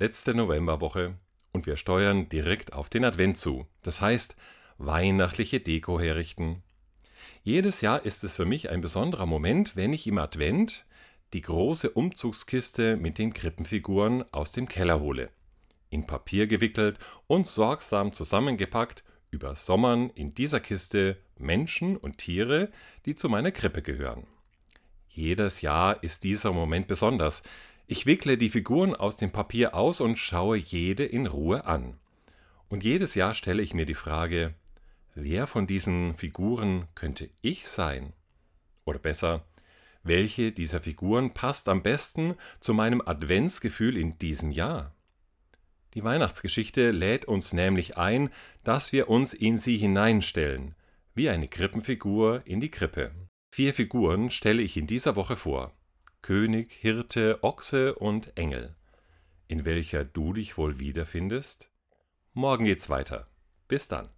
Letzte Novemberwoche und wir steuern direkt auf den Advent zu. Das heißt, weihnachtliche Deko herrichten. Jedes Jahr ist es für mich ein besonderer Moment, wenn ich im Advent die große Umzugskiste mit den Krippenfiguren aus dem Keller hole. In Papier gewickelt und sorgsam zusammengepackt über Sommern in dieser Kiste Menschen und Tiere, die zu meiner Krippe gehören. Jedes Jahr ist dieser Moment besonders. Ich wickle die Figuren aus dem Papier aus und schaue jede in Ruhe an. Und jedes Jahr stelle ich mir die Frage, wer von diesen Figuren könnte ich sein? Oder besser, welche dieser Figuren passt am besten zu meinem Adventsgefühl in diesem Jahr? Die Weihnachtsgeschichte lädt uns nämlich ein, dass wir uns in sie hineinstellen, wie eine Krippenfigur in die Krippe. Vier Figuren stelle ich in dieser Woche vor. König, Hirte, Ochse und Engel. In welcher du dich wohl wiederfindest? Morgen geht's weiter. Bis dann.